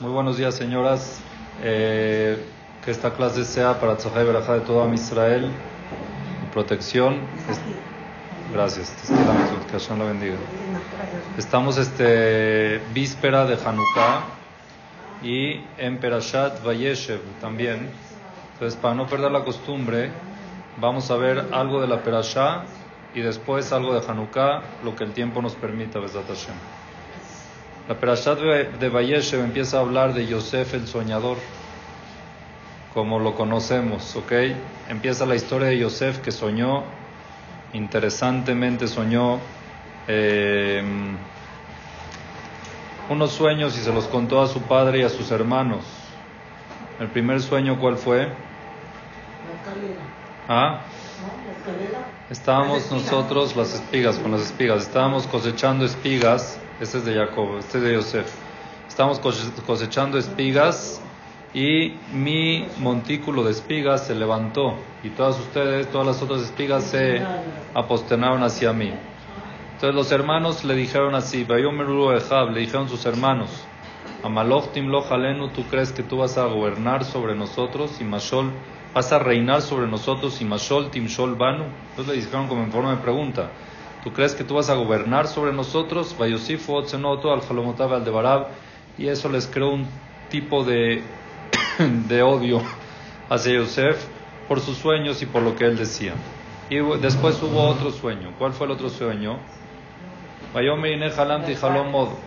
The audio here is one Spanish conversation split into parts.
Muy buenos días, señoras. Eh, que esta clase sea para Tzahai Berajá de todo Am Israel protección. Gracias. Que Hashem la bendiga. Estamos este víspera de Hanukkah y en Perashat Vayeshev también. Entonces, para no perder la costumbre, vamos a ver algo de la Perashá y después algo de Hanukkah, lo que el tiempo nos permita, Besat Hashem. La Perashat de Vayeshev empieza a hablar de Yosef el soñador, como lo conocemos, ¿ok? Empieza la historia de Yosef que soñó, interesantemente soñó eh, unos sueños y se los contó a su padre y a sus hermanos. El primer sueño, ¿cuál fue? ¿Ah? Estábamos nosotros, las espigas, con las espigas, estábamos cosechando espigas, este es de Jacob, este es de Yosef. Estábamos cose- cosechando espigas y mi montículo de espigas se levantó y todas ustedes, todas las otras espigas se aposternaron hacia mí. Entonces los hermanos le dijeron así, le dijeron sus hermanos, Amaloch timloch alenu, tú crees que tú vas a gobernar sobre nosotros y Mashol, vas a reinar sobre nosotros y Mashol timshol banu. Entonces le dijeron como en forma de pregunta, ¿tú crees que tú vas a gobernar sobre nosotros? Vayosifu otzenoto al jalomotab al debarab y eso les creó un tipo de, de odio hacia Yosef por sus sueños y por lo que él decía. Y después hubo otro sueño. ¿Cuál fue el otro sueño?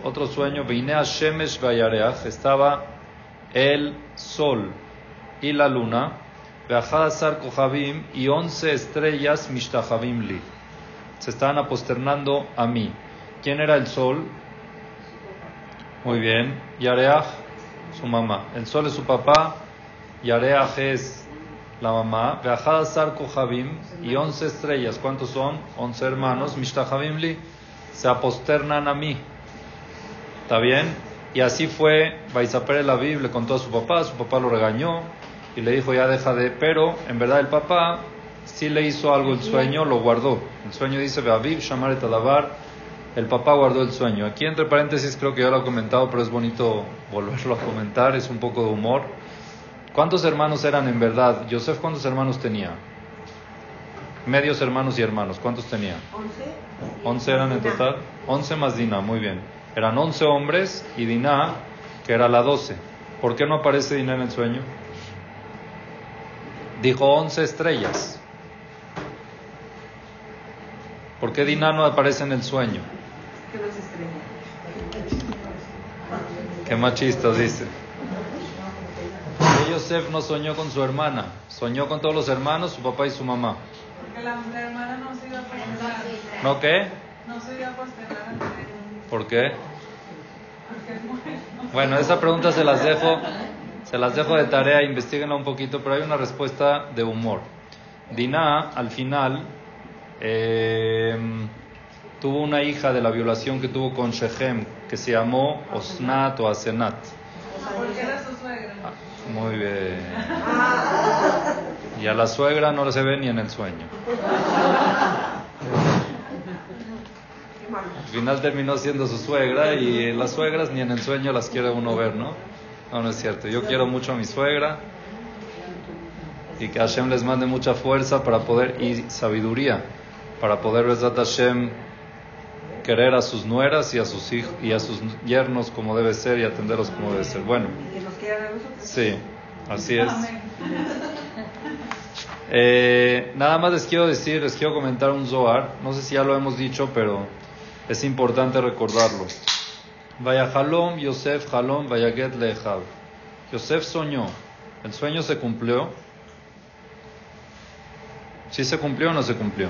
Otro sueño. Estaba el sol y la luna. Y once estrellas mishtahabim li. Se estaban aposternando a mí. ¿Quién era el sol? Muy bien. Yareach, su mamá. El sol es su papá. Yareach es la mamá. Veajadasar kohabim y once estrellas. ¿Cuántos son? Once hermanos. Mishtahabim li se aposternan a mí. ¿Está bien? Y así fue, Baisaper el Aviv le contó a su papá, su papá lo regañó y le dijo ya deja de, pero en verdad el papá sí le hizo algo el sueño, lo guardó. El sueño dice, Aviv, Shamar et Adabar, el papá guardó el sueño. Aquí entre paréntesis creo que ya lo he comentado, pero es bonito volverlo a comentar, es un poco de humor. ¿Cuántos hermanos eran en verdad? Yosef, ¿cuántos hermanos tenía? Medios hermanos y hermanos, ¿cuántos tenía? 11 eran en total. 11 más Dina, muy bien. Eran 11 hombres y Dina, que era la 12. ¿Por qué no aparece Dina en el sueño? Dijo 11 estrellas. ¿Por qué Dina no aparece en el sueño? Qué machistas dice. Que Yosef no soñó con su hermana, soñó con todos los hermanos, su papá y su mamá. Porque la, la hermana no se iba a posternar. ¿No qué? No se iba a posternar ante él. ¿Por qué? Bueno, esa pregunta se las dejo, se las dejo de tarea, investiguenla un poquito, pero hay una respuesta de humor. Dinah, al final, eh, tuvo una hija de la violación que tuvo con Shechem, que se llamó Osnat o Asenat. Ah, Muy bien. Y a la suegra no se ve ni en el sueño. Al final terminó siendo su suegra y las suegras ni en el sueño las quiere uno ver, ¿no? No, no es cierto. Yo quiero mucho a mi suegra y que Hashem les mande mucha fuerza para poder y sabiduría para poder Besat Hashem querer a sus nueras y a sus hijos y a sus yernos como debe ser y atenderlos como debe ser. Bueno, sí, así es. Eh, nada más les quiero decir, les quiero comentar un Zohar. No sé si ya lo hemos dicho, pero es importante recordarlo. Vaya Halom, Yosef Halom, Vayaget Lehab. Yosef soñó. ¿El sueño se cumplió? ¿Sí se cumplió o no se cumplió?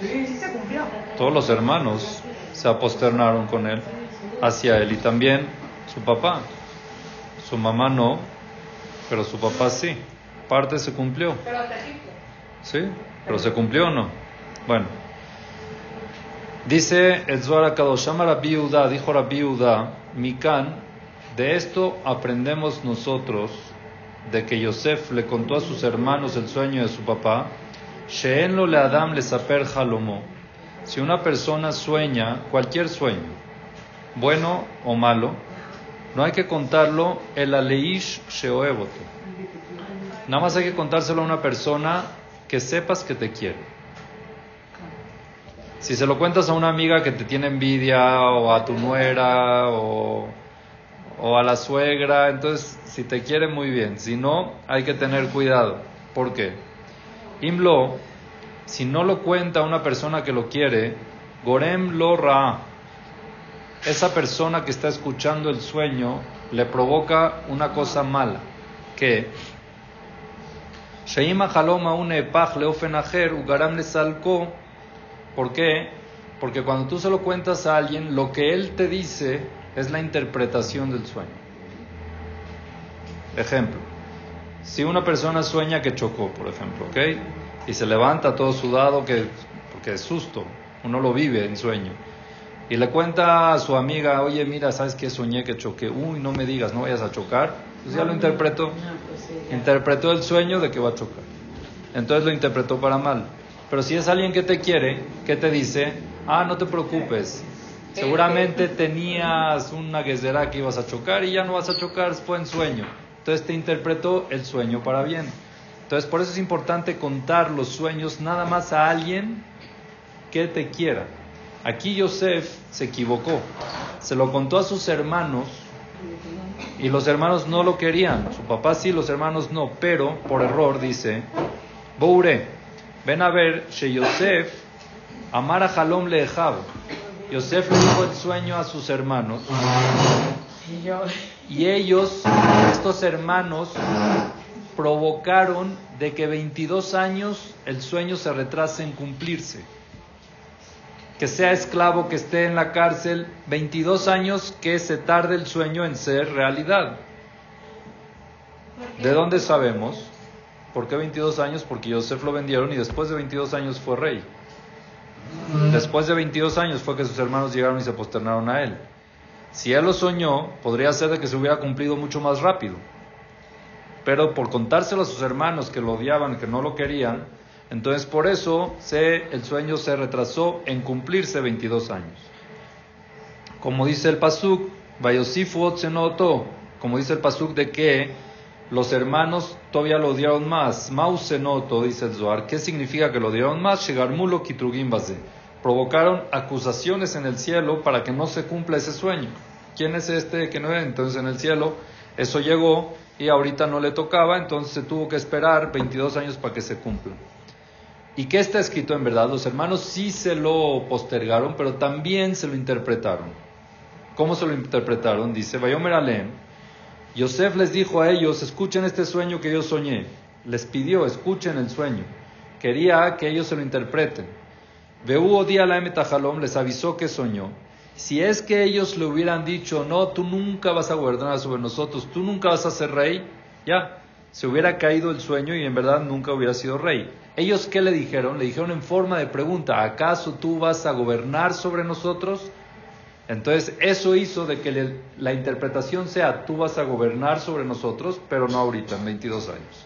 Sí, sí se cumplió. Todos los hermanos se aposternaron con él, hacia él, y también su papá. Su mamá no, pero su papá sí. Parte se cumplió. Pero hasta Egipto. ¿Sí? ¿Pero se cumplió o no? Bueno. Dice Zohar Kadoshama Rabbi Yehuda, dijo Rabbi Yehuda, Mikan, de esto aprendemos nosotros, de que Yosef le contó a sus hermanos el sueño de su papá, She'en lo le Adam le. Si una persona sueña, cualquier sueño, bueno o malo, No hay que contarlo el aleish sheoebote. Nada más hay que contárselo a una persona que sepas que te quiere. Si se lo cuentas a una amiga que te tiene envidia o a tu nuera o, o a la suegra, entonces si te quiere muy bien. Si no, hay que tener cuidado. ¿Por qué? Imlo, si no lo cuenta una persona que lo quiere, Gorem lo ra. Esa persona que está escuchando el sueño le provoca una cosa mala, que Sheima Haloma une pach leofenajer ugaram le. ¿Por qué? Porque cuando tú se lo cuentas a alguien, lo que él te dice es la interpretación del sueño. Ejemplo, si una persona sueña que chocó, por ejemplo, ¿ok? Y se levanta todo sudado que, porque es susto, uno lo vive en sueño. Y le cuenta a su amiga, oye, mira, ¿sabes qué? Soñé que choqué. Uy, no me digas, no vayas a chocar. Pues ya lo interpretó. Interpretó el sueño de que va a chocar. Entonces lo interpretó para mal. Pero si es alguien que te quiere, ¿qué te dice? Ah, no te preocupes. Seguramente tenías una guesera que ibas a chocar y ya no vas a chocar, fue en sueño. Entonces te interpretó el sueño para bien. Entonces por eso es importante contar los sueños nada más a alguien que te quiera. Aquí Yosef se equivocó. Se lo contó a sus hermanos y los hermanos no lo querían. Su papá sí, los hermanos no. Pero por error dice, Boure, ven a ver, She Yosef, Amara Halom le Yosef le dijo el sueño a sus hermanos. Y ellos, estos hermanos, provocaron de que 22 años el sueño se retrase en cumplirse. Que sea esclavo, que esté en la cárcel, 22 años que se tarde el sueño en ser realidad. ¿De dónde sabemos? ¿Por qué 22 años? Porque Yosef lo vendieron y después de 22 años fue rey. Después de 22 años fue que sus hermanos llegaron y se posternaron a él. Si él lo soñó, podría ser de que se hubiera cumplido mucho más rápido. Pero por contárselo a sus hermanos que lo odiaban, que no lo querían, entonces por eso se, el sueño se retrasó en cumplirse 22 años. Como dice el Pasuk, Vayosifu como dice el Pasuk de que los hermanos todavía lo odiaron más. Mausenoto, dice el Zohar. ¿Qué significa que lo odiaron más? Mulo Kitrugim Provocaron acusaciones en el cielo para que no se cumpla ese sueño. ¿Quién es este que no era? Entonces en el cielo eso llegó y ahorita no le tocaba, entonces se tuvo que esperar 22 años para que se cumpla. ¿Y qué está escrito en verdad? Los hermanos sí se lo postergaron, pero también se lo interpretaron. ¿Cómo se lo interpretaron? Dice, Vayomer Alem, Yosef les dijo a ellos, escuchen este sueño que yo soñé. Les pidió, escuchen el sueño. Quería que ellos se lo interpreten. Beú día la Jalom les avisó que soñó. Si es que ellos le hubieran dicho, no, tú nunca vas a gobernar sobre nosotros, tú nunca vas a ser rey, ya, se hubiera caído el sueño y en verdad nunca hubiera sido rey. Ellos qué le dijeron? Le dijeron en forma de pregunta, ¿acaso tú vas a gobernar sobre nosotros? Entonces, eso hizo de que la interpretación sea, tú vas a gobernar sobre nosotros, pero no ahorita, en 22 años.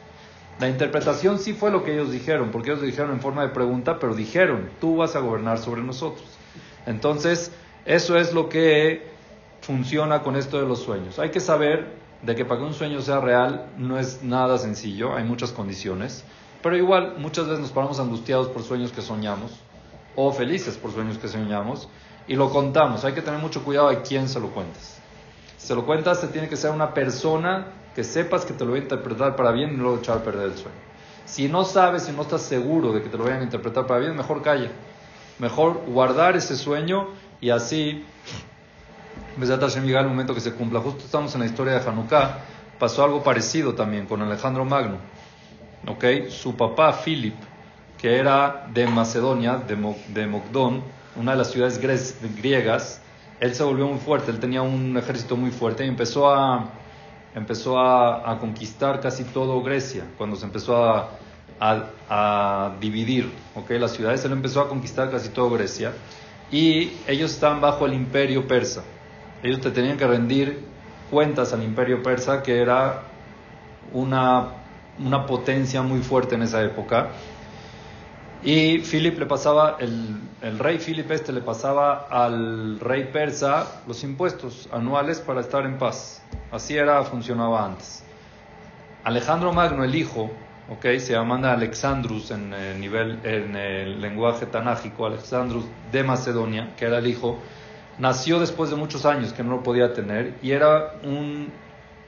La interpretación sí fue lo que ellos dijeron, porque ellos dijeron en forma de pregunta, pero dijeron, tú vas a gobernar sobre nosotros. Entonces, eso es lo que funciona con esto de los sueños. Hay que saber de que para que un sueño sea real no es nada sencillo, hay muchas condiciones, pero igual muchas veces nos paramos angustiados por sueños que soñamos, o felices por sueños que soñamos, y lo contamos. Hay que tener mucho cuidado de quién se lo cuentas. Si se lo cuentas, se tiene que ser una persona que sepas que te lo va a interpretar para bien y no echar a perder el sueño. Si no sabes, si no estás seguro de que te lo vayan a interpretar para bien, mejor calla. Mejor guardar ese sueño y así, en llega el momento que se cumpla. Justo estamos en la historia de Hanukkah. Pasó algo parecido también con Alejandro Magno. ¿Okay? Su papá, Philip, que era de Macedonia, de, de Mogdón, una de las ciudades griegas, él se volvió muy fuerte, él tenía un ejército muy fuerte y empezó a, empezó a, conquistar casi todo Grecia, cuando se empezó a, a, dividir ¿okay? las ciudades, él empezó a conquistar casi todo Grecia y ellos estaban bajo el imperio persa. Ellos te tenían que rendir cuentas al imperio persa, que era una, una potencia muy fuerte en esa época. Y Philip le pasaba, el, rey Philip este le pasaba al rey persa los impuestos anuales para estar en paz. Así era, funcionaba antes. Alejandro Magno, el hijo, okay, se llama Alexandrus en el, nivel, en el lenguaje tanágico, Alexandrus de Macedonia, que era el hijo, nació después de muchos años que no lo podía tener y era un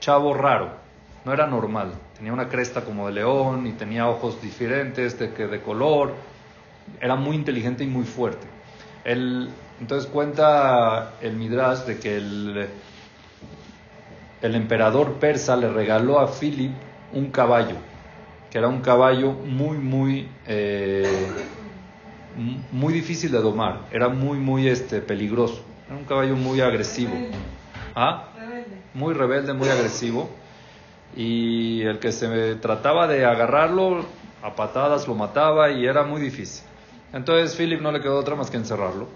chavo raro, no era normal. Tenía una cresta como de león y tenía ojos diferentes de, que de color. Era muy inteligente y muy fuerte. Él, entonces cuenta el Midrash de que el, el emperador persa le regaló a Philip un caballo, que era un caballo muy, muy, eh, muy difícil de domar. Era muy, muy este, peligroso. Era un caballo muy agresivo. ¿Ah? Muy rebelde, muy agresivo. Y el que se trataba de agarrarlo a patadas lo mataba y era muy difícil. Entonces Philip no le quedó otra más que encerrarlo.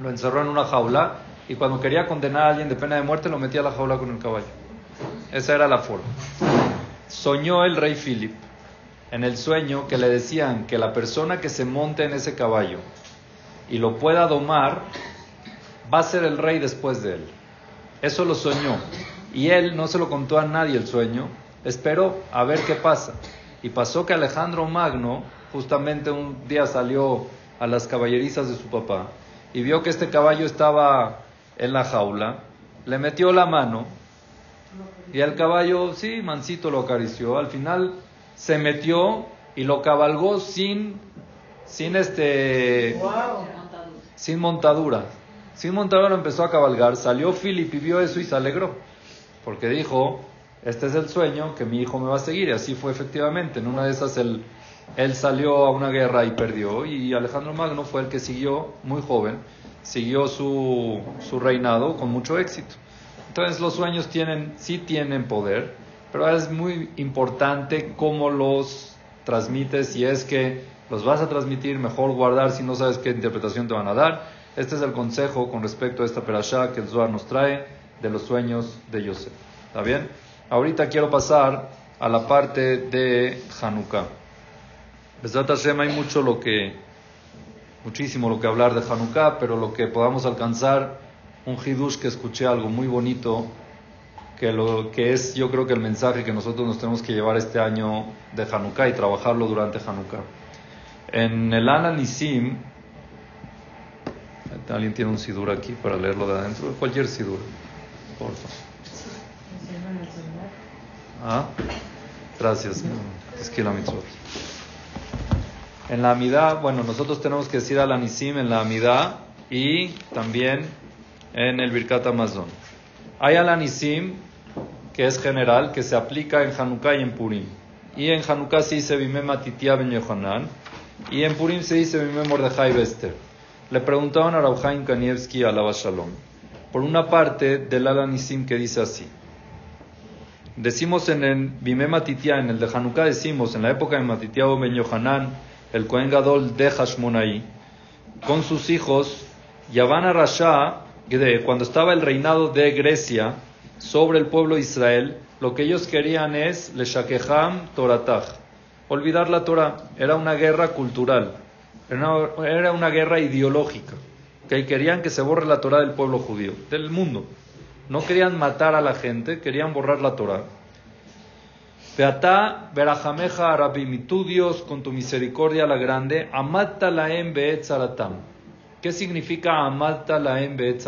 Lo encerró en una jaula y cuando quería condenar a alguien de pena de muerte lo metía a la jaula con el caballo. Esa era la forma. Soñó el rey Philip en el sueño que le decían que la persona que se monte en ese caballo y lo pueda domar va a ser el rey después de él. Eso lo soñó. Y él no se lo contó a nadie el sueño, esperó a ver qué pasa. Y pasó que Alejandro Magno justamente un día salió a las caballerizas de su papá y vio que este caballo estaba en la jaula, le metió la mano y el caballo, sí, mansito lo acarició. Al final se metió y lo cabalgó sin, sin este, sin montadura. Sin montadura empezó a cabalgar. Salió Philip y vio eso y se alegró. Porque dijo, este es el sueño que mi hijo me va a seguir. Y así fue efectivamente. En una de esas él, salió a una guerra y perdió. Y Alejandro Magno fue el que siguió, muy joven, siguió su, su reinado con mucho éxito. Entonces los sueños tienen, sí tienen poder, pero es muy importante cómo los transmites. Si es que los vas a transmitir, mejor guardar si no sabes qué interpretación te van a dar. Este es el consejo con respecto a esta perashá que el Zohar nos trae de los sueños de Yosef. ¿Está bien? Ahorita quiero pasar a la parte de Hanukkah. Besat Hashem hay mucho lo que, muchísimo lo que hablar de Hanukkah, pero lo que podamos alcanzar, un hidush que escuché algo muy bonito, que, lo, que es yo creo que el mensaje que nosotros nos tenemos que llevar este año de Hanukkah y trabajarlo durante Hanukkah. En el Ana Nisim, alguien tiene un sidur aquí para leerlo de adentro, cualquier sidur, por favor. ¿Ah? Gracias. Es. En la amidad, bueno, nosotros tenemos que decir al anisim en la amidad y también en el Birkat Amazon. Hay al anisim, que es general, que se aplica en Hanukkah y en Purim. Y en Hanukkah se dice Bimem Atitia Ben Yohanan, y en Purim se dice Bimem Mordechai Bester. Le preguntaban a Rauhaim Kanievski a la Shalom, por una parte del al anisim que dice así. Decimos en el Bimem Atitia, en el de Hanukkah decimos, en la época de Matitiao Ben Yohanan, el Kohen Gadol de Hashmonai, con sus hijos, Yavana Rasha, cuando estaba el reinado de Grecia sobre el pueblo de Israel, lo que ellos querían es le Shakeham olvidar la Torah. Era una guerra cultural, era una, guerra ideológica, que querían que se borre la Torah del pueblo judío, del mundo. No querían matar a la gente, querían borrar la Torah. Beatá, verajameja arabim, Dios con tu misericordia la grande, amatta laem beet. ¿Qué significa amatta laem beet?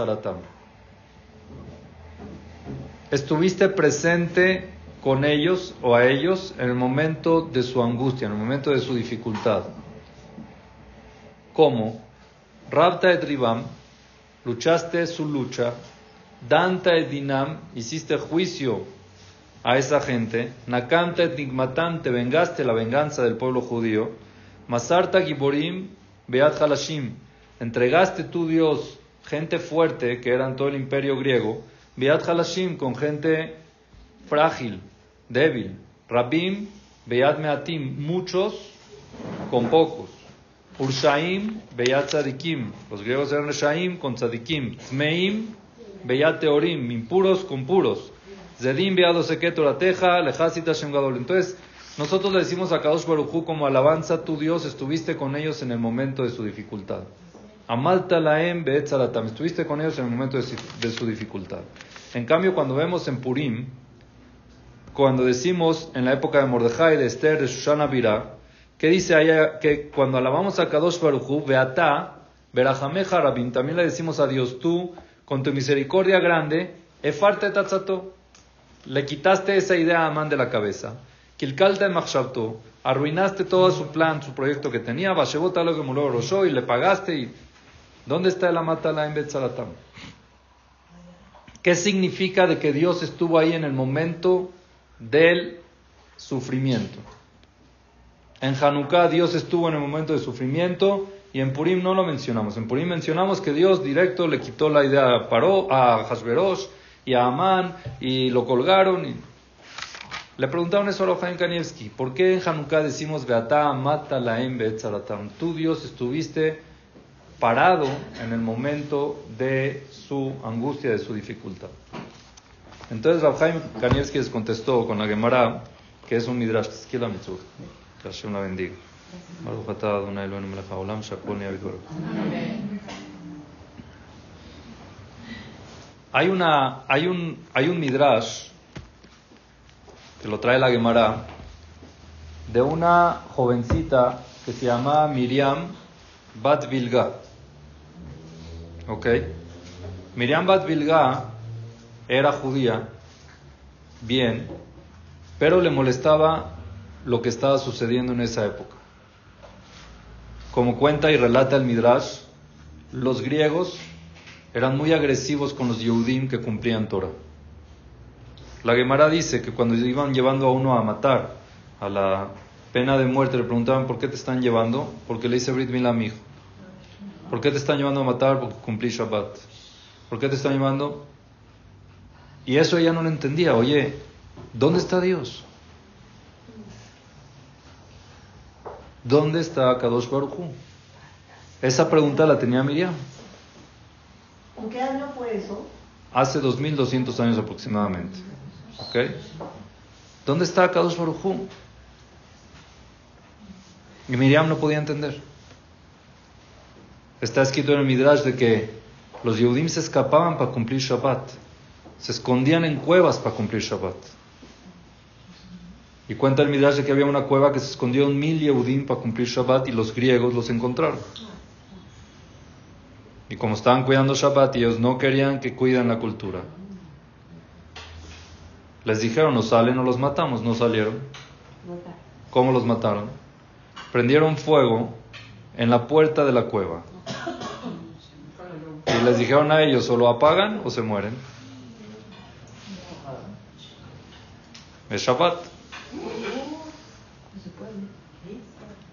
Estuviste presente con ellos o a ellos en el momento de su angustia, en el momento de su dificultad. ¿Cómo? Rabta et ribam, luchaste su lucha, danta et dinam, hiciste juicio a esa gente, Nakanta et te vengaste la venganza del pueblo judío, Masarta Giborim Beat Halashim, entregaste tu Dios gente fuerte, que eran todo el imperio griego, Beat Halashim con gente frágil, débil, Rabim Beat Meatim, muchos con pocos, Urshaim Beat Tzadikim, los griegos eran Reshaim con Tzadikim, Tmeim Beat Teorim, impuros con puros, Zedim teja, lejasita Gadol. Entonces, Nosotros le decimos a Kadosh Barujú como alabanza, tu Dios, estuviste con ellos en el momento de su dificultad. Amalta laem beetzaratam, estuviste con ellos en el momento de, su dificultad. En cambio, cuando vemos en Purim, cuando decimos en la época de Mordejai, de Esther, de Shoshana Birah, que dice allá que cuando alabamos a Kadosh Baruchu, Beata, Berajameja Rabin, también le decimos a Dios, tú, con tu misericordia grande, Efarte Tatzato, le quitaste esa idea a Amán de la cabeza, Kilkalta Machshavto, arruinaste todo su plan, su proyecto que tenía, Bashebota lo que murió y le pagaste y... ¿Dónde está el Amatala en Betzalatam? ¿Qué significa de que Dios estuvo ahí en el momento del sufrimiento? En Hanukkah Dios estuvo en el momento de sufrimiento y en Purim no lo mencionamos. En Purim mencionamos que Dios directo le quitó la idea a, Paró, a Hashverosh y a Amán y lo colgaron. Y... Le preguntaron eso a Rojaim Kanievski, ¿por qué en Hanukkah decimos Beata mata la? Tú Dios estuviste parado en el momento de su angustia, de su dificultad. Entonces Rabhaim Kanievski les contestó con la Gemara, que es un midrash, que la mitzvah. Que Hashem la bendiga. Hay, una, hay, un, hay un midrash que lo trae la Gemara de una jovencita que se llama Miriam Bat Vilga. ¿Ok? Miriam Bat Vilga era judía, bien, pero le molestaba lo que estaba sucediendo en esa época. Como cuenta y relata el Midrash, los griegos eran muy agresivos con los Yehudim que cumplían Torah. La Gemara dice que cuando iban llevando a uno a matar, a la pena de muerte, le preguntaban por qué te están llevando, porque le dice Brit Mila mi hijo. ¿Por qué te están llevando a matar? Porque cumplí Shabbat. ¿Por qué te están llevando? Y eso ella no lo entendía. Oye, ¿dónde está Dios? ¿Dónde está Kadosh Baruj Esa pregunta la tenía Miriam. ¿En qué año fue eso? Hace 2200 años aproximadamente. ¿Ok? ¿Dónde está Kadosh Baruj Y Miriam no podía entender. Está escrito en el Midrash de que los Yehudim se escapaban para cumplir Shabbat. Se escondían en cuevas para cumplir Shabbat. Y cuenta el Midrash de que había una cueva que se escondió un mil Yehudim para cumplir Shabbat y los griegos los encontraron. Y como estaban cuidando Shabbat, ellos no querían que cuiden la cultura. Les dijeron, no salen o los matamos. No salieron. ¿Cómo los mataron? Prendieron fuego en la puerta de la cueva. Y les dijeron a ellos, o lo apagan o se mueren. Es Shabbat.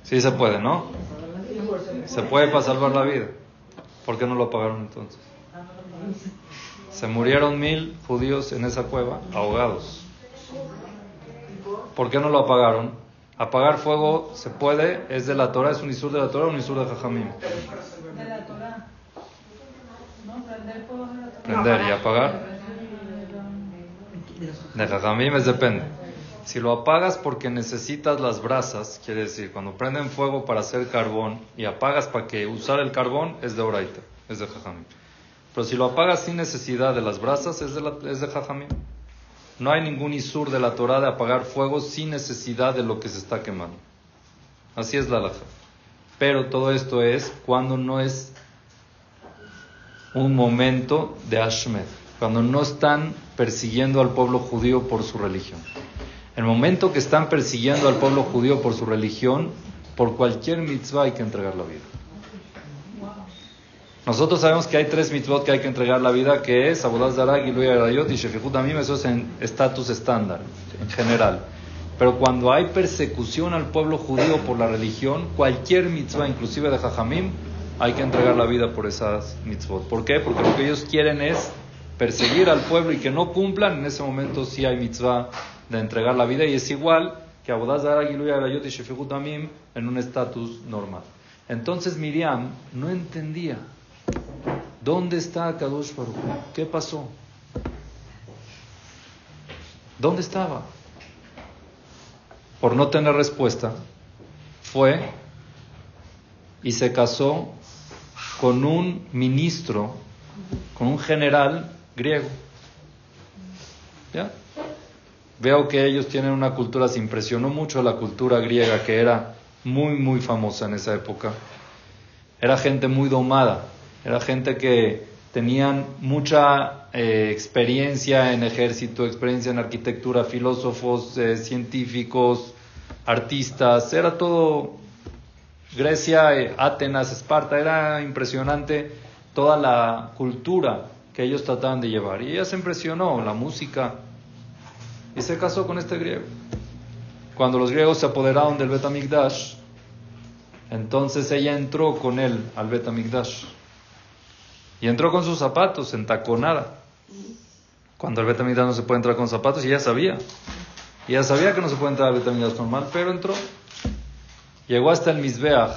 Sí se puede, ¿no? Se puede para salvar la vida. ¿Por qué no lo apagaron entonces? Se murieron mil judíos en esa cueva ahogados. ¿Por qué no lo apagaron? Apagar fuego se puede, es de la Torah, es un isur de la Torah o un isur de Jajamim. De la Torah. Prender. Prender y apagar. De Jajamim es depende. Si lo apagas porque necesitas las brasas, quiere decir, cuando prenden fuego para hacer carbón y apagas para que usar el carbón, es de Oraita, es de Jajamim. Pero si lo apagas sin necesidad de las brasas, es de, la. No hay ningún isur de la Torah de apagar fuego sin necesidad de lo que se está quemando. Así es la laja. Pero todo esto es cuando no es un momento de Ashmed, cuando no están persiguiendo al pueblo judío por su religión. El momento que están persiguiendo al pueblo judío por su religión, por cualquier mitzvah hay que entregar la vida. Nosotros sabemos que hay tres mitzvot que hay que entregar la vida, que es Abodaz Zarag, y Arayot y Shefihut Amim, eso es en estatus estándar, en general. Pero cuando hay persecución al pueblo judío por la religión, cualquier mitzvah, inclusive de Jajamim, hay que entregar la vida por esas mitzvot. ¿Por qué? Porque lo que ellos quieren es perseguir al pueblo y que no cumplan, en ese momento sí hay mitzvah de entregar la vida y es igual que Abodaz y Amim en un estatus normal. Entonces Miriam no entendía dónde está Kadosh qué pasó, dónde estaba. por no tener respuesta, fue y se casó con un ministro, con un general griego. ¿Ya? Veo que ellos tienen una cultura, se impresionó mucho la cultura griega, que era muy, muy famosa en esa época. Era gente muy domada, era gente que tenían mucha eh, experiencia en ejército, experiencia en arquitectura, filósofos, eh, científicos, artistas, era todo Grecia, eh, Atenas, Esparta, era impresionante toda la cultura que ellos trataban de llevar. Y ella se impresionó, la música, y se casó con este griego. Cuando los griegos se apoderaron del Betamigdash, entonces ella entró con él al Betamigdash. Y entró con sus zapatos, en taconada. Cuando el Betamigdash no se puede entrar con zapatos, y ella sabía. Ella sabía que no se puede entrar al Betamigdash normal, pero entró. Llegó hasta el Mizbeach,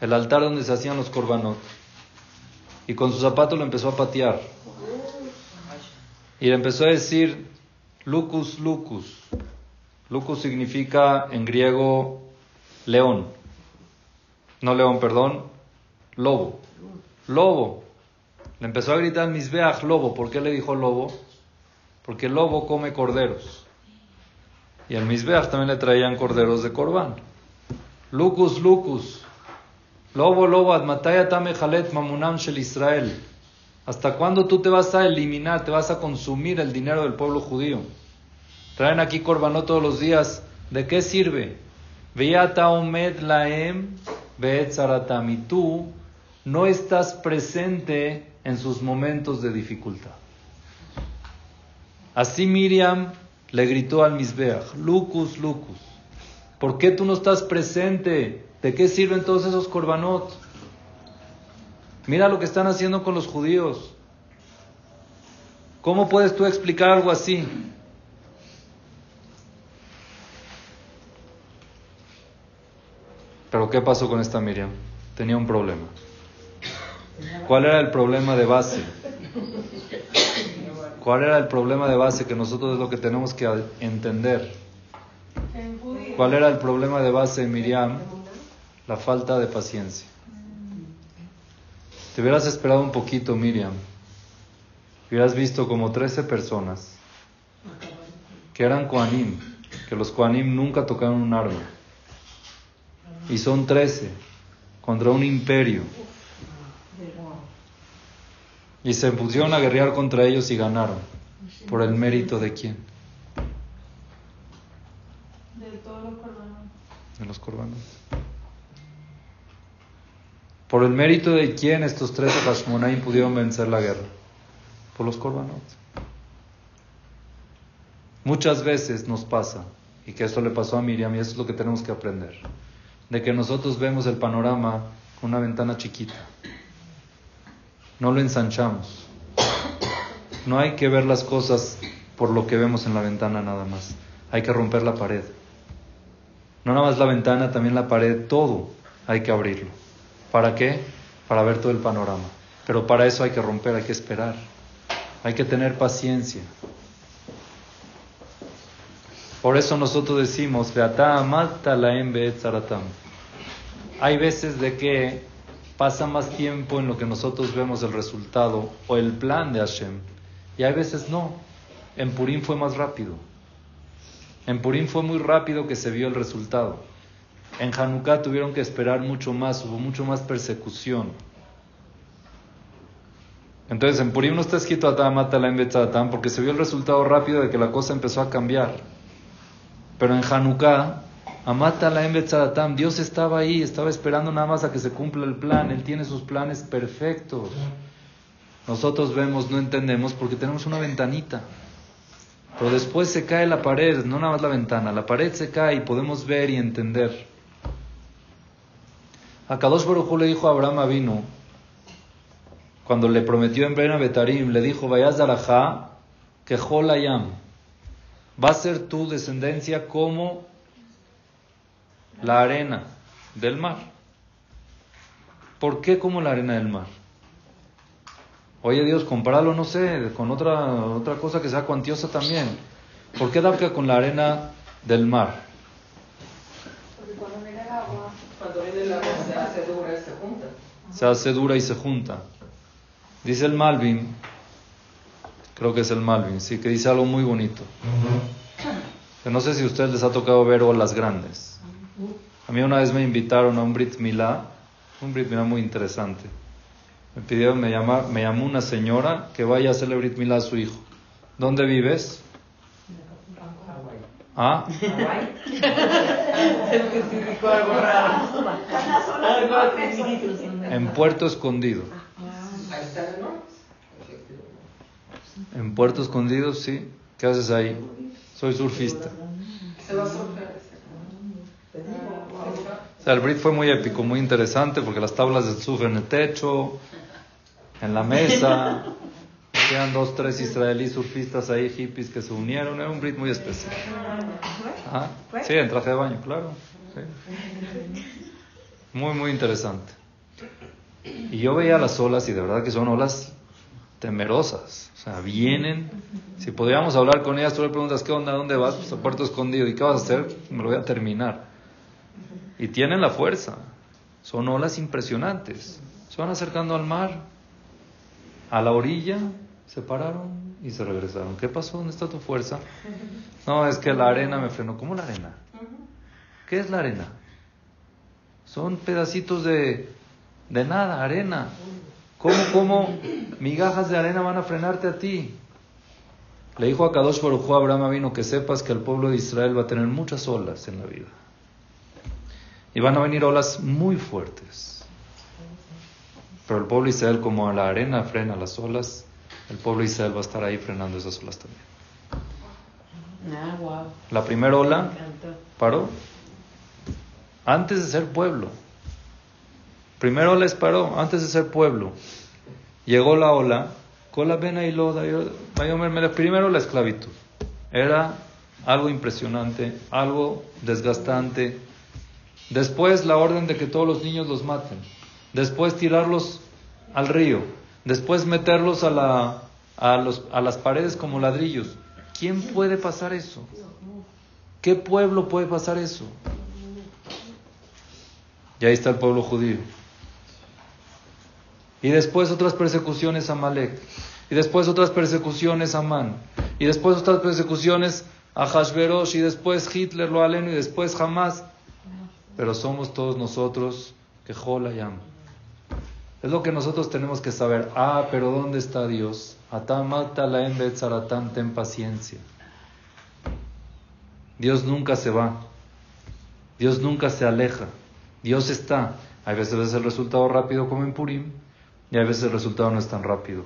el altar donde se hacían los korbanot, y con su zapato lo empezó a patear. Y le empezó a decir, Lucus, Lucus. Lucus significa en griego león. No león, perdón, lobo. Lobo. Le empezó a gritar Mizbeach, lobo. ¿Por qué le dijo lobo? Porque el lobo come corderos. Y al Mizbeach también le traían corderos de corbán. Lucus, Lucus. Lobo, lobo, admataya tame jalet mamunam shel Israel. ¿Hasta cuándo tú te vas a eliminar, te vas a consumir el dinero del pueblo judío? Traen aquí corbanó todos los días. ¿De qué sirve? Laem. Y tú no estás presente en sus momentos de dificultad. Así Miriam le gritó al Misbeach, Lucus, Lucus. ¿Por qué tú no estás presente? ¿De qué sirven todos esos korbanot? Mira lo que están haciendo con los judíos. ¿Cómo puedes tú explicar algo así? ¿Qué pasó con esta Miriam? Tenía un problema. ¿Cuál era el problema de base? ¿Cuál era el problema de base que nosotros es lo que tenemos que entender? ¿Cuál era el problema de base Miriam? La falta de paciencia. Te hubieras esperado un poquito, Miriam. Hubieras visto como 13 personas que eran Koanim, que los Koanim nunca tocaron un arma. Y son 13 contra un imperio. Y se pusieron a guerrear contra ellos y ganaron. ¿Por el mérito de quién? de los corbanos. Por el mérito de quién estos tres Hashmonaim pudieron vencer la guerra. Por los corbanos. Muchas veces nos pasa, y que esto le pasó a Miriam, y eso es lo que tenemos que aprender, de que nosotros vemos el panorama con una ventana chiquita. No lo ensanchamos. No hay que ver las cosas por lo que vemos en la ventana nada más. Hay que romper la pared. No nada más la ventana, también la pared, todo hay que abrirlo. ¿Para qué? Para ver todo el panorama. Pero para eso hay que romper, hay que esperar. Hay que tener paciencia. Por eso nosotros decimos, hay veces de que pasa más tiempo en lo que nosotros vemos el resultado o el plan de Hashem. Y hay veces no. En Purim fue más rápido. En Purim fue muy rápido que se vio el resultado. En Hanukkah tuvieron que esperar mucho más, hubo mucho más persecución. Entonces en Purim no está escrito Atam la porque se vio el resultado rápido de que la cosa empezó a cambiar. Pero en Hanukkah, Amata la Atam, Dios estaba ahí, estaba esperando nada más a que se cumpla el plan. Él tiene sus planes perfectos. Nosotros vemos, no entendemos porque tenemos una ventanita. Pero después se cae la pared, no nada más la ventana, la pared se cae y podemos ver y entender. A Kadosh Baruj le dijo a Abraham vino cuando le prometió en Brena Betarim, le dijo, vayas Darajá, que Jolayam, va a ser tu descendencia como la arena del mar. ¿Por qué como la arena del mar? Oye Dios, compáralo no sé, con otra, otra cosa que sea cuantiosa también. ¿Por qué Dabka con la arena del mar? Porque cuando viene el agua, cuando viene el agua se hace dura y se junta. Se hace dura y se junta. Dice el Malvin, creo que es el Malvin, sí, que dice algo muy bonito. Que no sé si a ustedes les ha tocado ver olas grandes. A mí una vez me invitaron a un Brit Milá, un Brit Milá muy interesante. Me pidieron, me, llama, me llamó una señora que vaya a hacerle Brit Milá a su hijo. ¿Dónde vives? ¿Ah? En Puerto Escondido. Ahí está el nombre. En Puerto Escondido, sí. ¿Qué haces ahí? Soy surfista. Se va a soltar O sea, el Brit fue muy épico, muy interesante, porque las tablas de surf en el techo, en la mesa, quedan dos, tres israelíes surfistas ahí, hippies, que se unieron. Era un Brit muy especial. Ajá. Sí, en traje de baño, claro. sí. Muy, muy interesante. Y yo veía las olas y de verdad que son olas temerosas. Vienen. Si podríamos hablar con ellas, tú le preguntas, ¿qué onda? ¿Dónde vas? Pues a Puerto Escondido. ¿Y qué vas a hacer? Me lo voy a terminar. Y tienen la fuerza. Son olas impresionantes. Se van acercando al mar. A la orilla se pararon y se regresaron. ¿Qué pasó? ¿Dónde está tu fuerza? No, es que la arena me frenó. ¿Cómo la arena? ¿Qué es la arena? Son pedacitos de, de nada, arena. ¿Cómo, cómo migajas de arena van a frenarte a ti? Le dijo a Kadosh Baruj a Abraham vino que sepas que el pueblo de Israel va a tener muchas olas en la vida. Y van a venir olas muy fuertes. Pero el pueblo de Israel, como la arena frena las olas, el pueblo de Israel va a estar ahí frenando esas olas también. Ah. La primera ola paró antes de ser pueblo. Primero les paró antes de ser pueblo. Llegó la ola, con la pena y loda. Primero la esclavitud. Era algo impresionante, algo desgastante. Después la orden de que todos los niños los maten. Después tirarlos al río. Después meterlos a, la, a, los, a las paredes como ladrillos. ¿Quién puede pasar eso? ¿Qué pueblo puede pasar eso? Y ahí está el pueblo judío. Y después otras persecuciones a Malek. Y después otras persecuciones a Man. Y después otras persecuciones a Hashverosh. Y después Hitler lo aleno. Y después Hamas. Pero somos todos nosotros que Jola llama. Es lo que nosotros tenemos que saber. Ah, pero ¿dónde está Dios? Atamata la embetzaratán, ten paciencia. Dios nunca se va. Dios nunca se aleja. Dios está. Hay veces el resultado rápido como en Purim y hay veces el resultado no es tan rápido.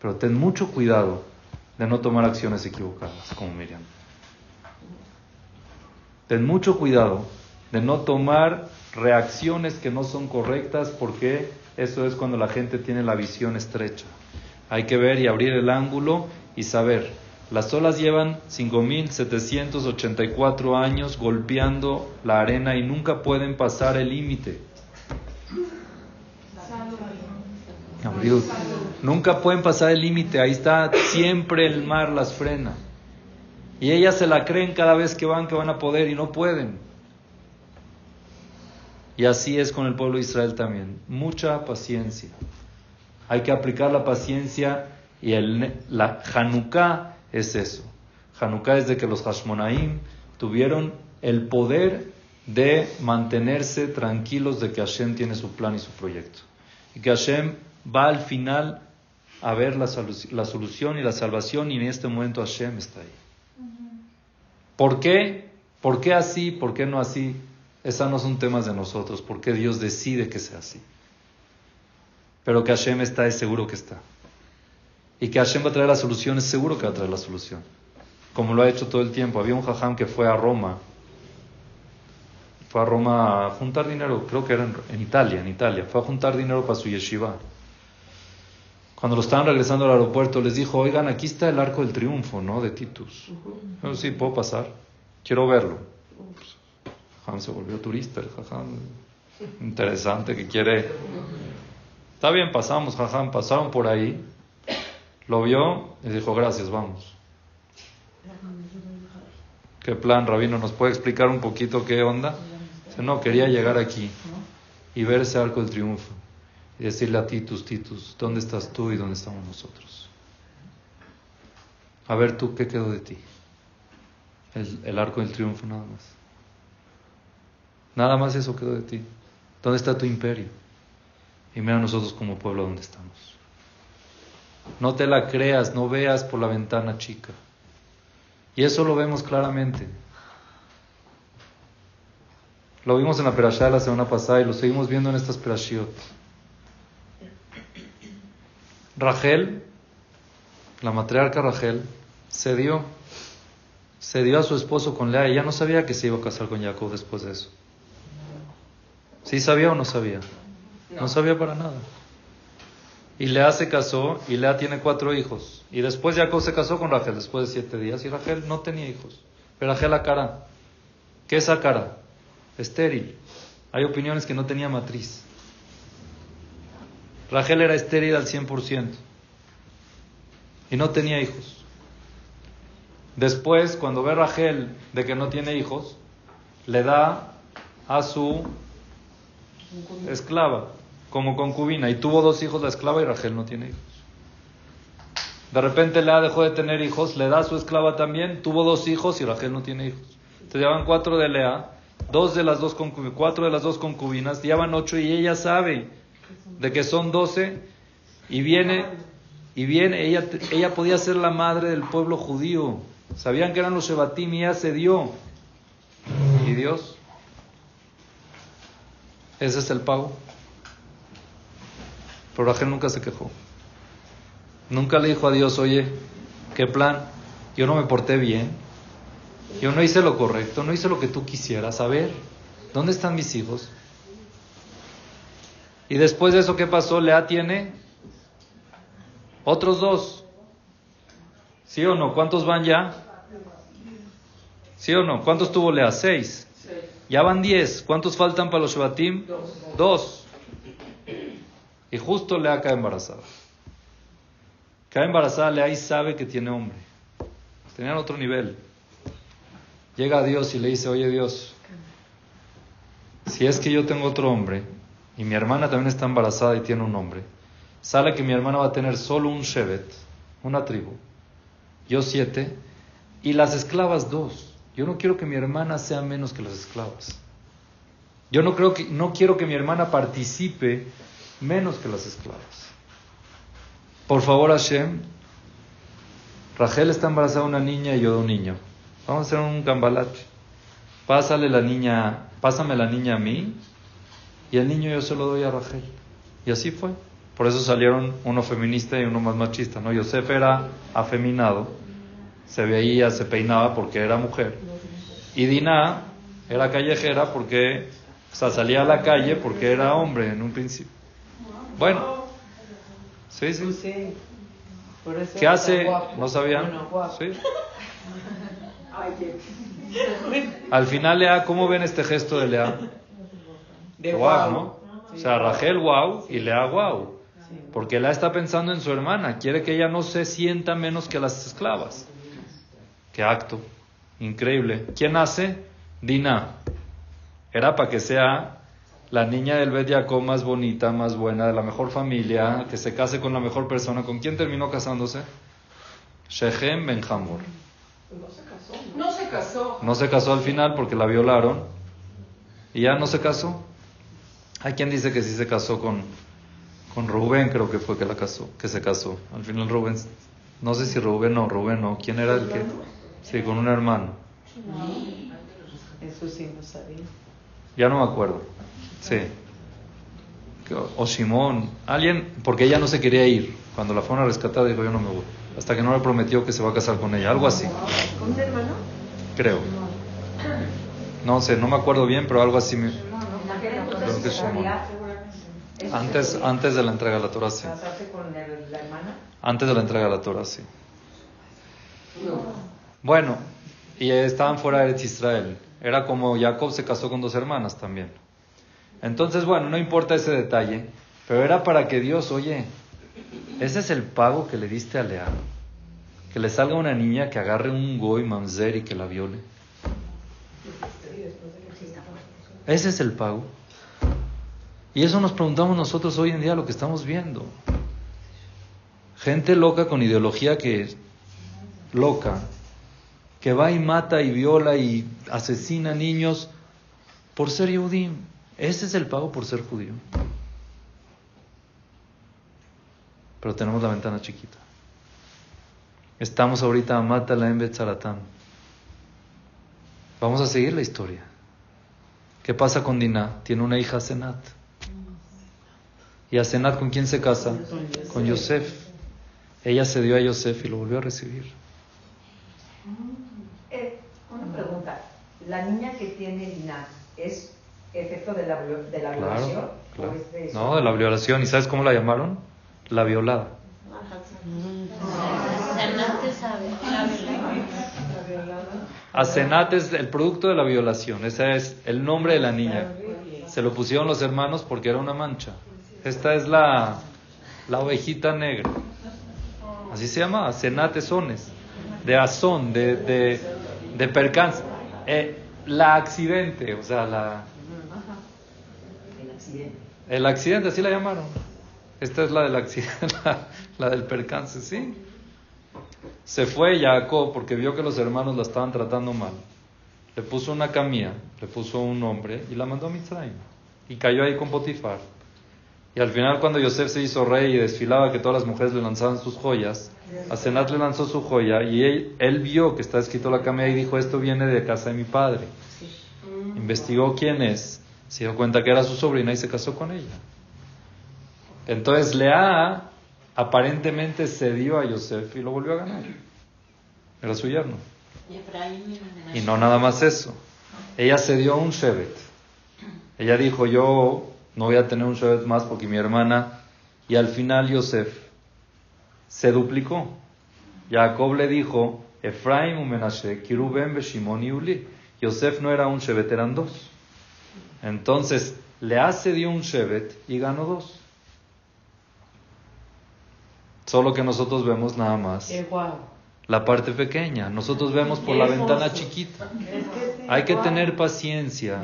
Pero ten mucho cuidado de no tomar acciones equivocadas como Miriam. Ten mucho cuidado de no tomar reacciones que no son correctas porque eso es cuando la gente tiene la visión estrecha. Hay que ver y abrir el ángulo y saber. Las olas llevan 5.784 años golpeando la arena y nunca pueden pasar el límite. Nunca pueden pasar el límite, ahí está, siempre el mar las frena. Y ellas se la creen cada vez que van que van a poder y no pueden. Y así es con el pueblo de Israel también. Mucha paciencia. Hay que aplicar la paciencia y el, la Hanukkah es eso. Hanukkah es de que los Hashmonaim tuvieron el poder de mantenerse tranquilos de que Hashem tiene su plan y su proyecto. Y que Hashem va al final a ver la, solu- la solución y la salvación y en este momento Hashem está ahí. ¿Por qué? ¿Por qué así? ¿Por qué no así? Esas no son temas de nosotros. ¿Por qué Dios decide que sea así? Pero que Hashem está, es seguro que está. Y que Hashem va a traer la solución, es seguro que va a traer la solución. Como lo ha hecho todo el tiempo. Había un jajam que fue a Roma. Fue a Roma a juntar dinero, creo que era en, en Italia, en Italia. Fue a juntar dinero para su yeshiva. Cuando lo estaban regresando al aeropuerto, les dijo, oigan, aquí está el arco del triunfo, ¿no? De Titus. Yo, sí, puedo pasar. Quiero verlo. Jajam se volvió turista, el jajam. Interesante, que quiere... Está bien, pasamos, jajam. Pasaron por ahí. Lo vio y dijo, gracias, vamos. ¿Qué plan, Rabino? ¿Nos puede explicar un poquito qué onda? No, quería llegar aquí. y ver ese arco del triunfo y decirle a Titus, Titus, ¿dónde estás tú y dónde estamos nosotros? A ver tú, ¿qué quedó de ti? El, el arco del triunfo nada más. Nada más eso quedó de ti. ¿Dónde está tu imperio? Y mira nosotros como pueblo dónde estamos. No te la creas, no veas por la ventana chica. Y eso lo vemos claramente. Lo vimos en la Perashá la semana pasada y lo seguimos viendo en estas Perashiot. Rachel, la matriarca Rachel, se dio, se dio a su esposo con Lea y ya no sabía que se iba a casar con Jacob después de eso. ¿Sí sabía o no sabía? No, sabía para nada. Y Lea se casó y Lea tiene cuatro hijos. Y después Jacob se casó con Rachel después de siete días y Rachel no tenía hijos. Pero Rachel la cara. ¿Qué es la cara? Estéril. Hay opiniones que no tenía matriz. Rachel era estéril al 100% y no tenía hijos. Después, cuando ve Rachel de que no tiene hijos, le da a su esclava como concubina y tuvo dos hijos la esclava y Rachel no tiene hijos. De repente Lea dejó de tener hijos, le da a su esclava también, tuvo dos hijos y Rachel no tiene hijos. Entonces llevan cuatro de Lea, dos de las dos cuatro de las dos concubinas, llevan ocho y ella sabe de que son doce y viene y viene ella ella podía ser la madre del pueblo judío. Sabían que eran los Shebatim y ella se dio. ¿Y Dios? Ese es el pago. Pero Rachel nunca se quejó. Nunca le dijo a Dios, oye, ¿qué plan? Yo no me porté bien. Yo no hice lo correcto, no hice lo que tú quisieras. A ver, ¿dónde están mis hijos? Y después de eso, ¿qué pasó? Lea tiene otros dos. ¿Sí o no? ¿Cuántos van ya? ¿Sí o no? ¿Cuántos tuvo Lea? Seis. Ya van diez. ¿Cuántos faltan para los Shebatim? Dos. Y justo Lea cae embarazada. Cae embarazada, Lea y sabe que tiene hombre. Tenían otro nivel. Llega a Dios y le dice, oye Dios, si es que yo tengo otro hombre y mi hermana también está embarazada y tiene un hombre, sale que mi hermana va a tener solo un Shevet, una tribu, yo siete, y las esclavas dos. Yo no quiero que mi hermana sea menos que las esclavas. Yo no, creo que, no quiero que mi hermana participe menos que las esclavas. Por favor, Hashem, Rachel está embarazada de una niña y yo de un niño. Vamos a hacer un gambalache. Pásale la niña, pásame la niña a mí y el niño yo se lo doy a Rachel. Y así fue. Por eso salieron uno feminista y uno más machista. ¿no? Yosef era afeminado, se veía, se peinaba porque era mujer. Y Dinah era callejera porque, o sea, salía a la calle porque era hombre en un principio. Bueno, sí, sí. Eso ¿Qué hace? ¿No sabían? Sí. Al final, Lea, ¿cómo ven este gesto de Lea? De Wow, guau. ¿no? O sea, Rachel, wow, y Lea, wow. Porque Lea está pensando en su hermana, quiere que ella no se sienta menos que las esclavas. Qué acto, increíble. ¿Quién hace? Dina. Era para que sea la niña del Bet Jacob más bonita, más buena, de la mejor familia, que se case con la mejor persona. ¿Con quién terminó casándose? Shechem Ben Hamor. No se casó. No se casó al final porque la violaron y ya no se casó. Hay quien dice que sí se casó con, con Rubén, creo que fue que la casó, que se casó. Al final Rubén, no sé si Rubén o Rubén no, ¿quién era el que? Sí, con un hermano. Eso sí no sabía. Ya no me acuerdo. Sí. O Simón, alguien, porque ella no se quería ir. Cuando la fueron a rescatar dijo yo no me voy. Hasta que no le prometió que se va a casar con ella, algo así. ¿Con un hermano? Creo. No sé, no me acuerdo bien, pero algo así me... Shimon. Antes, antes de la entrega de la Torah, sí. Antes de la entrega de la Torah, sí. Bueno, y estaban fuera de Israel. Era como Jacob se casó con dos hermanas también. Entonces, bueno, no importa ese detalle, pero era para que Dios, oye, ese es el pago que le diste a Lea. Que le salga una niña que agarre un goy mamzer y que la viole. Ese es el pago. Y eso nos preguntamos nosotros hoy en día, lo que estamos viendo. Gente loca con ideología que loca, que va y mata y viola y asesina niños por ser judío. Ese es el pago por ser judío. Pero tenemos la ventana chiquita. Estamos ahorita a Mata en Betzaratam. Vamos a seguir la historia. ¿Qué pasa con Dinah? Tiene una hija Senat. ¿Y a Senat con quién se casa? Con Yosef. Ella se dio a Yosef y lo volvió a recibir. Eh, una pregunta. ¿La niña que tiene Dinah es efecto de la, de la violación? Claro, ¿O es de No, de la violación. ¿Y sabes cómo la llamaron? La violada. Asenat es el producto de la violación. Ese es el nombre de la niña. Se lo pusieron los hermanos porque era una mancha. Esta es la, la ovejita negra. Así se llama, Asenat Sones. De azón, de, de, de percance. Eh, la accidente, o sea, la, El accidente. el accidente, así la llamaron. Esta es la del accidente, la, la del percance, ¿sí? Se fue Jacob porque vio que los hermanos la estaban tratando mal. Le puso una camilla, le puso un nombre y la mandó a Mitzrayim. Y cayó ahí con Potifar. Y al final cuando Yosef se hizo rey y desfilaba que todas las mujeres le lanzaban sus joyas, a Senat le lanzó su joya y él, él vio que está escrito la camilla y dijo, esto viene de casa de mi padre. Investigó quién es, se dio cuenta que era su sobrina y se casó con ella. Entonces Lea aparentemente cedió a Yosef y lo volvió a ganar. Era su yerno. Y no nada más eso. Ella cedió a un Shevet. Ella dijo, yo no voy a tener un Shevet más porque mi hermana... Y al final Yosef se duplicó. Jacob le dijo, Efraim y Menashe, Kiruben, Beshimon y Uli. Yosef no era un Shevet, eran dos. Entonces, Lea cedió un Shevet y ganó dos. Solo que nosotros vemos nada más la parte pequeña. Nosotros vemos por la ventana chiquita. Hay que tener paciencia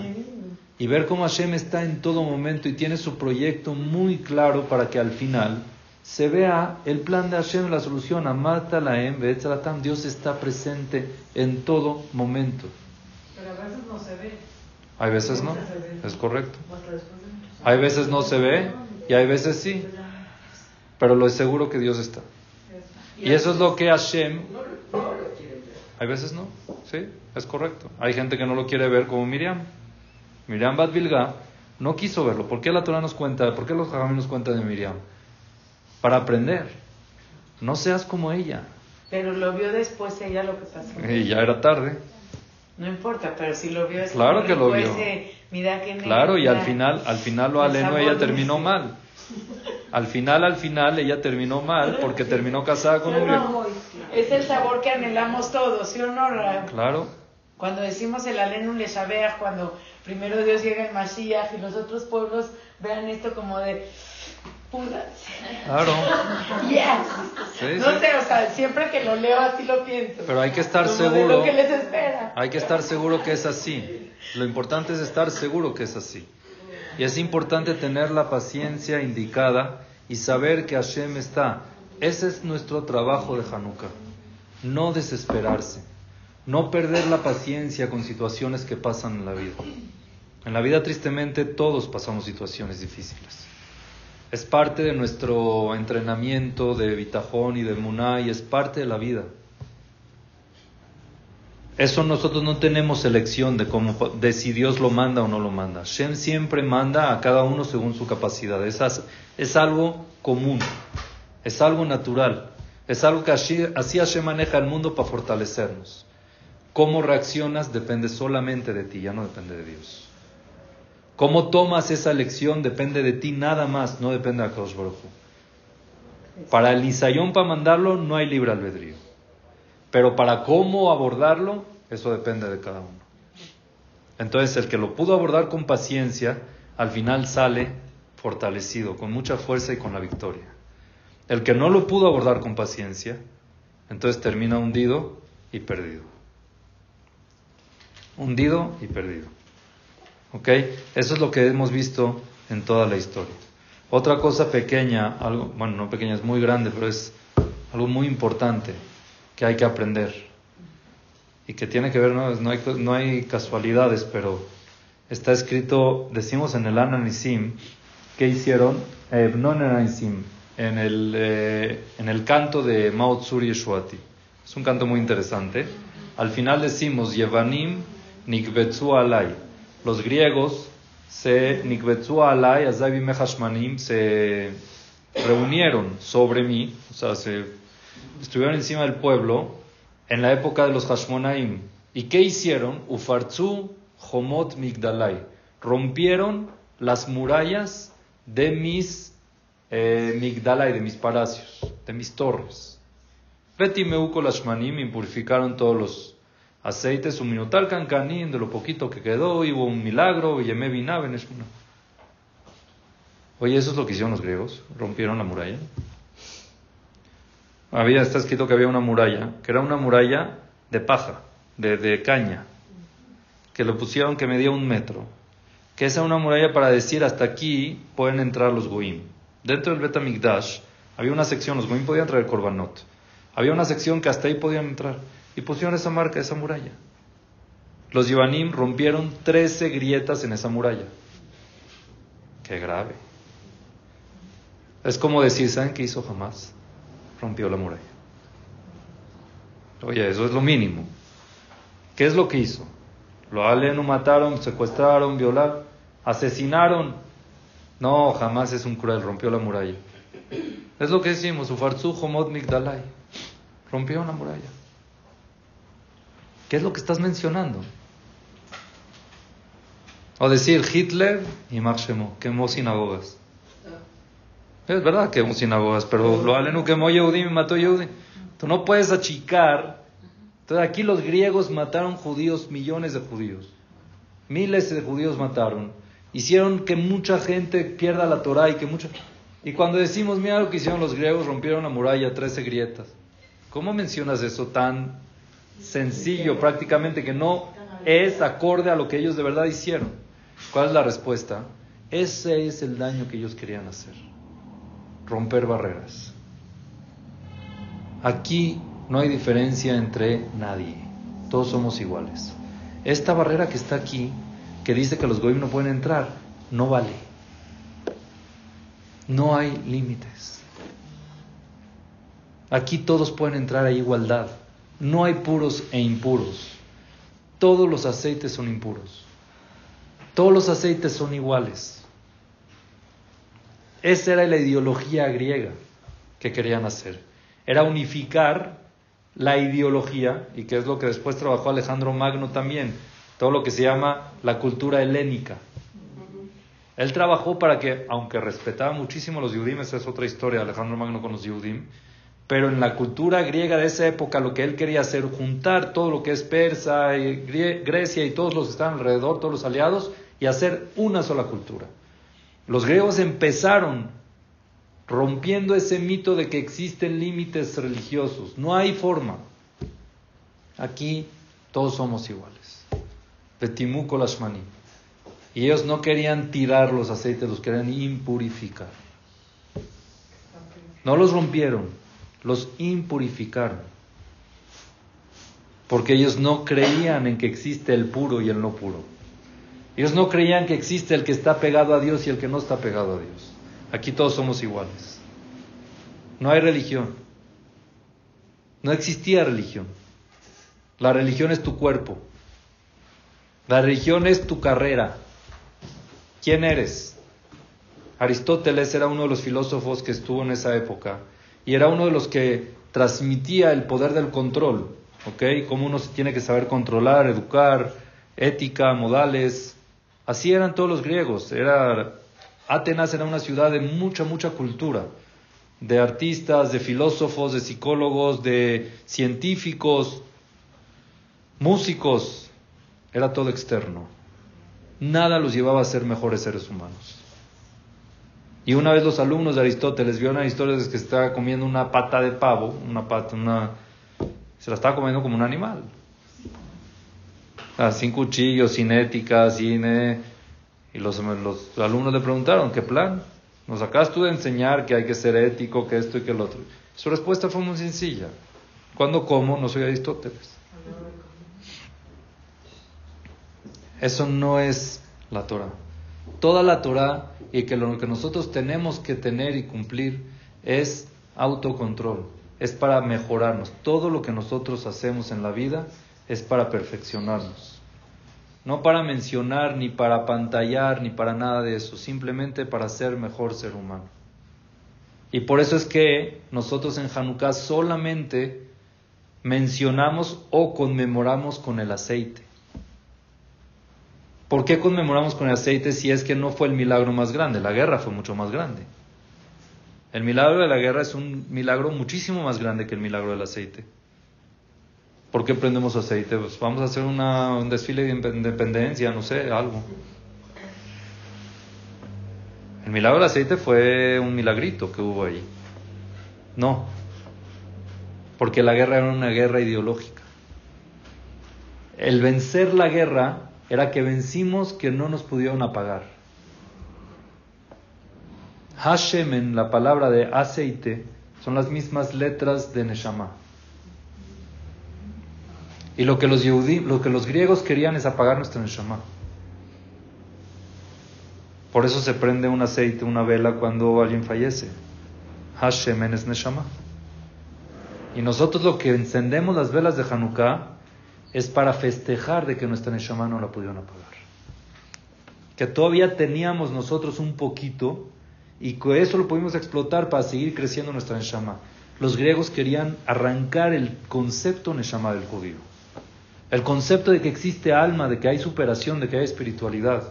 y ver cómo Hashem está en todo momento y tiene su proyecto muy claro para que al final se vea el plan de Hashem, la solución. Amata la Betzalatam. Dios está presente en todo momento. Pero a veces no se ve. Hay veces no, es correcto. Hay veces no se ve y hay veces sí. Pero lo es seguro que Dios está. Y eso es lo que Hashem. Hay veces no, sí, es correcto. Hay gente que no lo quiere ver como Miriam. Miriam Bat Bilga no quiso verlo. ¿Por qué la Torah nos cuenta? ¿Por qué los Jajamim nos cuentan de Miriam? Para aprender. No seas como ella. Pero lo vio después ella lo que pasó. Y ya era tarde. No importa, pero si lo vio es Claro que lo vio. ese, mira qué Claro, y al final, al final lo aleno ella terminó mal. Al final, al final, ella terminó mal porque terminó casada con un viejo. Es el sabor que anhelamos todos, ¿sí o no? Claro, Cuando decimos el aleno le shabeach, cuando primero Dios llega el Mashiach y los otros pueblos vean esto como de puras. claro. Yes. Sí, no sí. sé, o sea, siempre que lo leo así lo pienso. Pero hay que estar Como de seguro. lo que les espera. Hay que estar seguro que es así. Lo importante es estar seguro que es así. Y es importante tener la paciencia indicada y saber que Hashem está. Ese es nuestro trabajo de Hanukkah. No desesperarse. No perder la paciencia con situaciones que pasan en la vida. En la vida, tristemente, todos pasamos situaciones difíciles. Es parte de nuestro entrenamiento de bitajón y de muná y es parte de la vida. Eso nosotros no tenemos elección de, cómo, de si Dios lo manda o no lo manda. Shem siempre manda a cada uno según su capacidad. Es, es algo común, es algo natural, es algo que así, así Hashem maneja el mundo para fortalecernos. Cómo reaccionas depende solamente de ti, ya no depende de Dios. Cómo tomas esa elección depende de ti nada más, no depende de Akadosh. Para el Nisayón, para mandarlo, no hay libre albedrío. Pero para cómo abordarlo, eso depende de cada uno. Entonces, el que lo pudo abordar con paciencia, al final sale fortalecido, con mucha fuerza y con la victoria. El que no lo pudo abordar con paciencia, entonces termina hundido y perdido. Hundido y perdido. ¿Ok? Eso es lo que hemos visto en toda la historia. Otra cosa pequeña, algo, bueno, no pequeña, es muy grande, pero es algo muy importante que hay que aprender y que tiene que ver, no, hay, no hay casualidades, pero está escrito, decimos en el Ananisim, que hicieron, eh, en el eh, en el canto de Mao Tsuri Yeshuati. Es un canto muy interesante. Al final decimos, Yevanim Nikbetsu Alay. Los griegos se Nikbetsu Alay, se reunieron sobre mí, o sea, se estuvieron encima del pueblo en la época de los Hashmonaim. ¿Y qué hicieron? Ufartzu Homot Migdalai. Rompieron las murallas de mis eh, Migdalai, de mis palacios, de mis torres. Beti Meuko Lashmanim impurificaron todos los aceites, un minutal cancanín, de lo poquito que quedó, hubo un milagro, y me vinaben, es una. Oye, eso es lo que hicieron los griegos, rompieron la muralla había, está escrito que había una muralla, que era una muralla de paja, de, caña, que lo pusieron que medía un metro, que esa era una muralla para decir hasta aquí pueden entrar los goim. Dentro del Betamigdash había una sección, los goim podían traer korbanot, había una sección que hasta ahí podían entrar, y pusieron esa marca, esa muralla. Los Yivanim rompieron 13 grietas en esa muralla. Qué grave. Es como decir, ¿saben qué hizo jamás? rompió la muralla. Oye, eso es lo mínimo. ¿Qué es lo que hizo? Lo aleno mataron, secuestraron, violaron, asesinaron. No, jamás es un cruel, rompió la muralla. Es lo que decimos, Ufarzu Homod Migdalai. Rompió la muralla. ¿Qué es lo que estás mencionando? O decir Hitler y Marshemo, quemó sinagogas. Es verdad que un sinagogas, pero lo alenu quemó Yehudi y mató Yehudi. Tú no puedes achicar. Entonces aquí los griegos mataron judíos, millones de judíos. Miles de judíos mataron. Hicieron que mucha gente pierda la Torah y que mucha... Y cuando decimos, mira lo que hicieron los griegos, rompieron la muralla, 13 grietas. ¿Cómo mencionas eso tan sencillo prácticamente que no es acorde a lo que ellos de verdad hicieron? ¿Cuál es la respuesta? Ese es el daño que ellos querían hacer romper barreras. Aquí no hay diferencia entre nadie, todos somos iguales. Esta barrera que está aquí, que dice que los goyim no pueden entrar, no vale. No hay límites. Aquí todos pueden entrar a igualdad. No hay puros e impuros. Todos los aceites son impuros. Todos los aceites son iguales. Esa era la ideología griega que querían hacer. Era unificar la ideología, y que es lo que después trabajó Alejandro Magno también, todo lo que se llama la cultura helénica. Él trabajó para que, aunque respetaba muchísimo los Yudim, esa es otra historia, Alejandro Magno con los Yudim, pero en la cultura griega de esa época lo que él quería hacer, juntar todo lo que es Persa, y Grecia y todos los que están alrededor, todos los aliados, y hacer una sola cultura. Los griegos empezaron rompiendo ese mito de que existen límites religiosos. No hay forma. Aquí todos somos iguales. Petimuco lashmani. Y ellos no querían tirar los aceites, los querían impurificar. No los rompieron, los impurificaron. Porque ellos no creían en que existe el puro y el no puro. Ellos no creían que existe el que está pegado a Dios y el que no está pegado a Dios. Aquí todos somos iguales. No hay religión. No existía religión. La religión es tu cuerpo. La religión es tu carrera. ¿Quién eres? Aristóteles era uno de los filósofos que estuvo en esa época y era uno de los que transmitía el poder del control, ¿ok? Cómo uno se tiene que saber controlar, educar, ética, modales, Así eran todos los griegos. Era, Atenas era una ciudad de mucha, mucha cultura, de artistas, de filósofos, de psicólogos, de científicos, músicos. Era todo externo. Nada los llevaba a ser mejores seres humanos. Y una vez los alumnos de Aristóteles vieron a Aristóteles que estaba comiendo una pata de pavo, una pata, una... se la estaba comiendo como un animal. Ah, sin cuchillos, sin ética, sin... Eh, Y los, los alumnos le preguntaron, ¿qué plan? Nos acabas tú de enseñar que hay que ser ético, que esto y que el otro. Su respuesta fue muy sencilla. Cuando como, no soy Aristóteles. Eso no es la Torah. Toda la Torah y que lo que nosotros tenemos que tener y cumplir es autocontrol, es para mejorarnos. Todo lo que nosotros hacemos en la vida es para perfeccionarnos. No para mencionar, ni para pantallar, ni para nada de eso, simplemente para ser mejor ser humano. Y por eso es que nosotros en Hanukkah solamente mencionamos o conmemoramos con el aceite. ¿Por qué conmemoramos con el aceite si es que no fue el milagro más grande? La guerra fue mucho más grande. El milagro de la guerra es un milagro muchísimo más grande que el milagro del aceite. ¿Por qué prendemos aceite? Pues vamos a hacer un desfile de independencia, no sé, algo. El milagro del aceite fue un milagrito que hubo ahí. No, porque la guerra era una guerra ideológica. El vencer la guerra era que vencimos que no nos pudieron apagar. Hashem en la palabra de aceite son las mismas letras de Neshama. Y lo que los, lo que los griegos querían es apagar nuestra Neshama. Por eso se prende un aceite, una vela cuando alguien fallece. Hashem es Neshama. Y nosotros lo que encendemos las velas de Hanukkah es para festejar de que nuestra Neshama no la pudieron apagar. Que todavía teníamos nosotros un poquito y que eso lo pudimos explotar para seguir creciendo nuestra Neshama. Los griegos querían arrancar el concepto Neshama del judío. El concepto de que existe alma, de que hay superación, de que hay espiritualidad.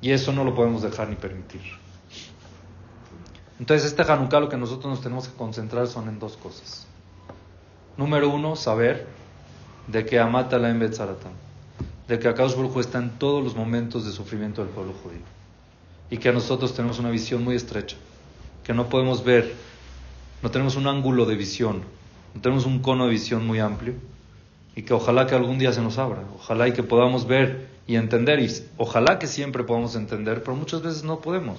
Y eso no lo podemos dejar ni permitir. Entonces, este Hanukkah lo que nosotros nos tenemos que concentrar son en dos cosas. Número uno, saber de que Amata la de que Akadosh Baruj está en todos los momentos de sufrimiento del pueblo judío. Y que nosotros tenemos una visión muy estrecha, que no podemos ver, no tenemos un ángulo de visión, no tenemos un cono de visión muy amplio, y que ojalá que algún día se nos abra, ojalá y que podamos ver y entender, ojalá que siempre podamos entender, pero muchas veces no podemos.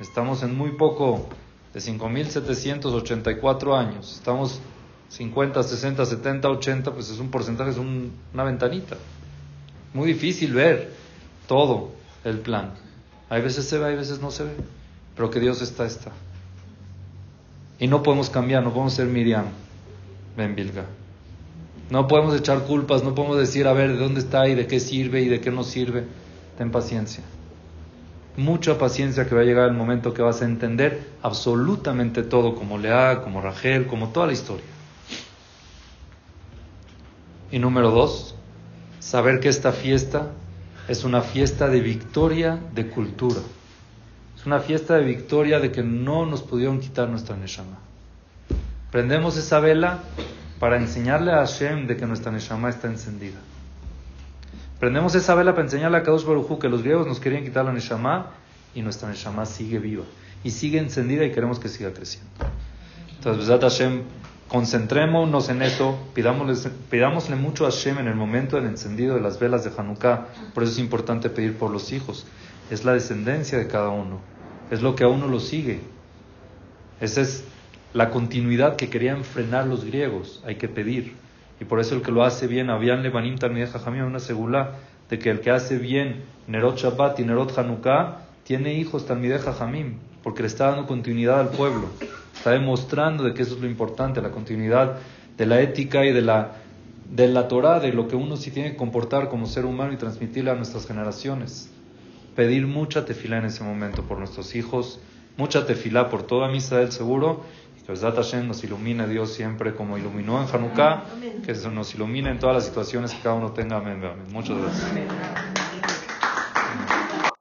Estamos en muy poco de 5.784 años, estamos 50, 60, 70, 80, pues es un porcentaje, es una ventanita. Muy difícil ver todo el plan. Hay veces se ve, hay veces no se ve. Pero que Dios está, está. Y no podemos cambiar, no podemos ser Miriam Ben Bilga. No podemos echar culpas, no podemos decir, a ver, de dónde está y de qué sirve y de qué no sirve. Ten paciencia. Mucha paciencia que va a llegar el momento que vas a entender absolutamente todo, como Lea, como Rachel, como toda la historia. Y número dos, saber que esta fiesta es una fiesta de victoria de cultura. Es una fiesta de victoria de que no nos pudieron quitar nuestra Neshama. Prendemos esa vela para enseñarle a Hashem de que nuestra Neshama está encendida. Prendemos esa vela para enseñarle a Kadosh Baruj que los griegos nos querían quitar la Neshama y nuestra Neshama sigue viva y sigue encendida y queremos que siga creciendo. Entonces, Hashem concentrémonos en eso, pidámosle, pidámosle mucho a Hashem en el momento del encendido de las velas de Hanukkah. Por eso es importante pedir por los hijos. Es la descendencia de cada uno. Es lo que a uno lo sigue. Esa es la continuidad que querían frenar los griegos. Hay que pedir. Y por eso el que lo hace bien, Avian Levanim Talmideh Jajamim, una segula de que el que hace bien Nerot Shabbat y Nerot Hanukkah tiene hijos Talmideh Jajamim, porque le está dando continuidad al pueblo. Está demostrando de que eso es lo importante, la continuidad de la ética y de la, de la Torah, de lo que uno sí tiene que comportar como ser humano y transmitirle a nuestras generaciones. Pedir mucha tefilá en ese momento por nuestros hijos, mucha tefilá por toda misa del seguro que Hashem nos ilumine Dios siempre como iluminó en Hanukkah, que nos ilumine en todas las situaciones que cada uno tenga. Amén. Muchas gracias.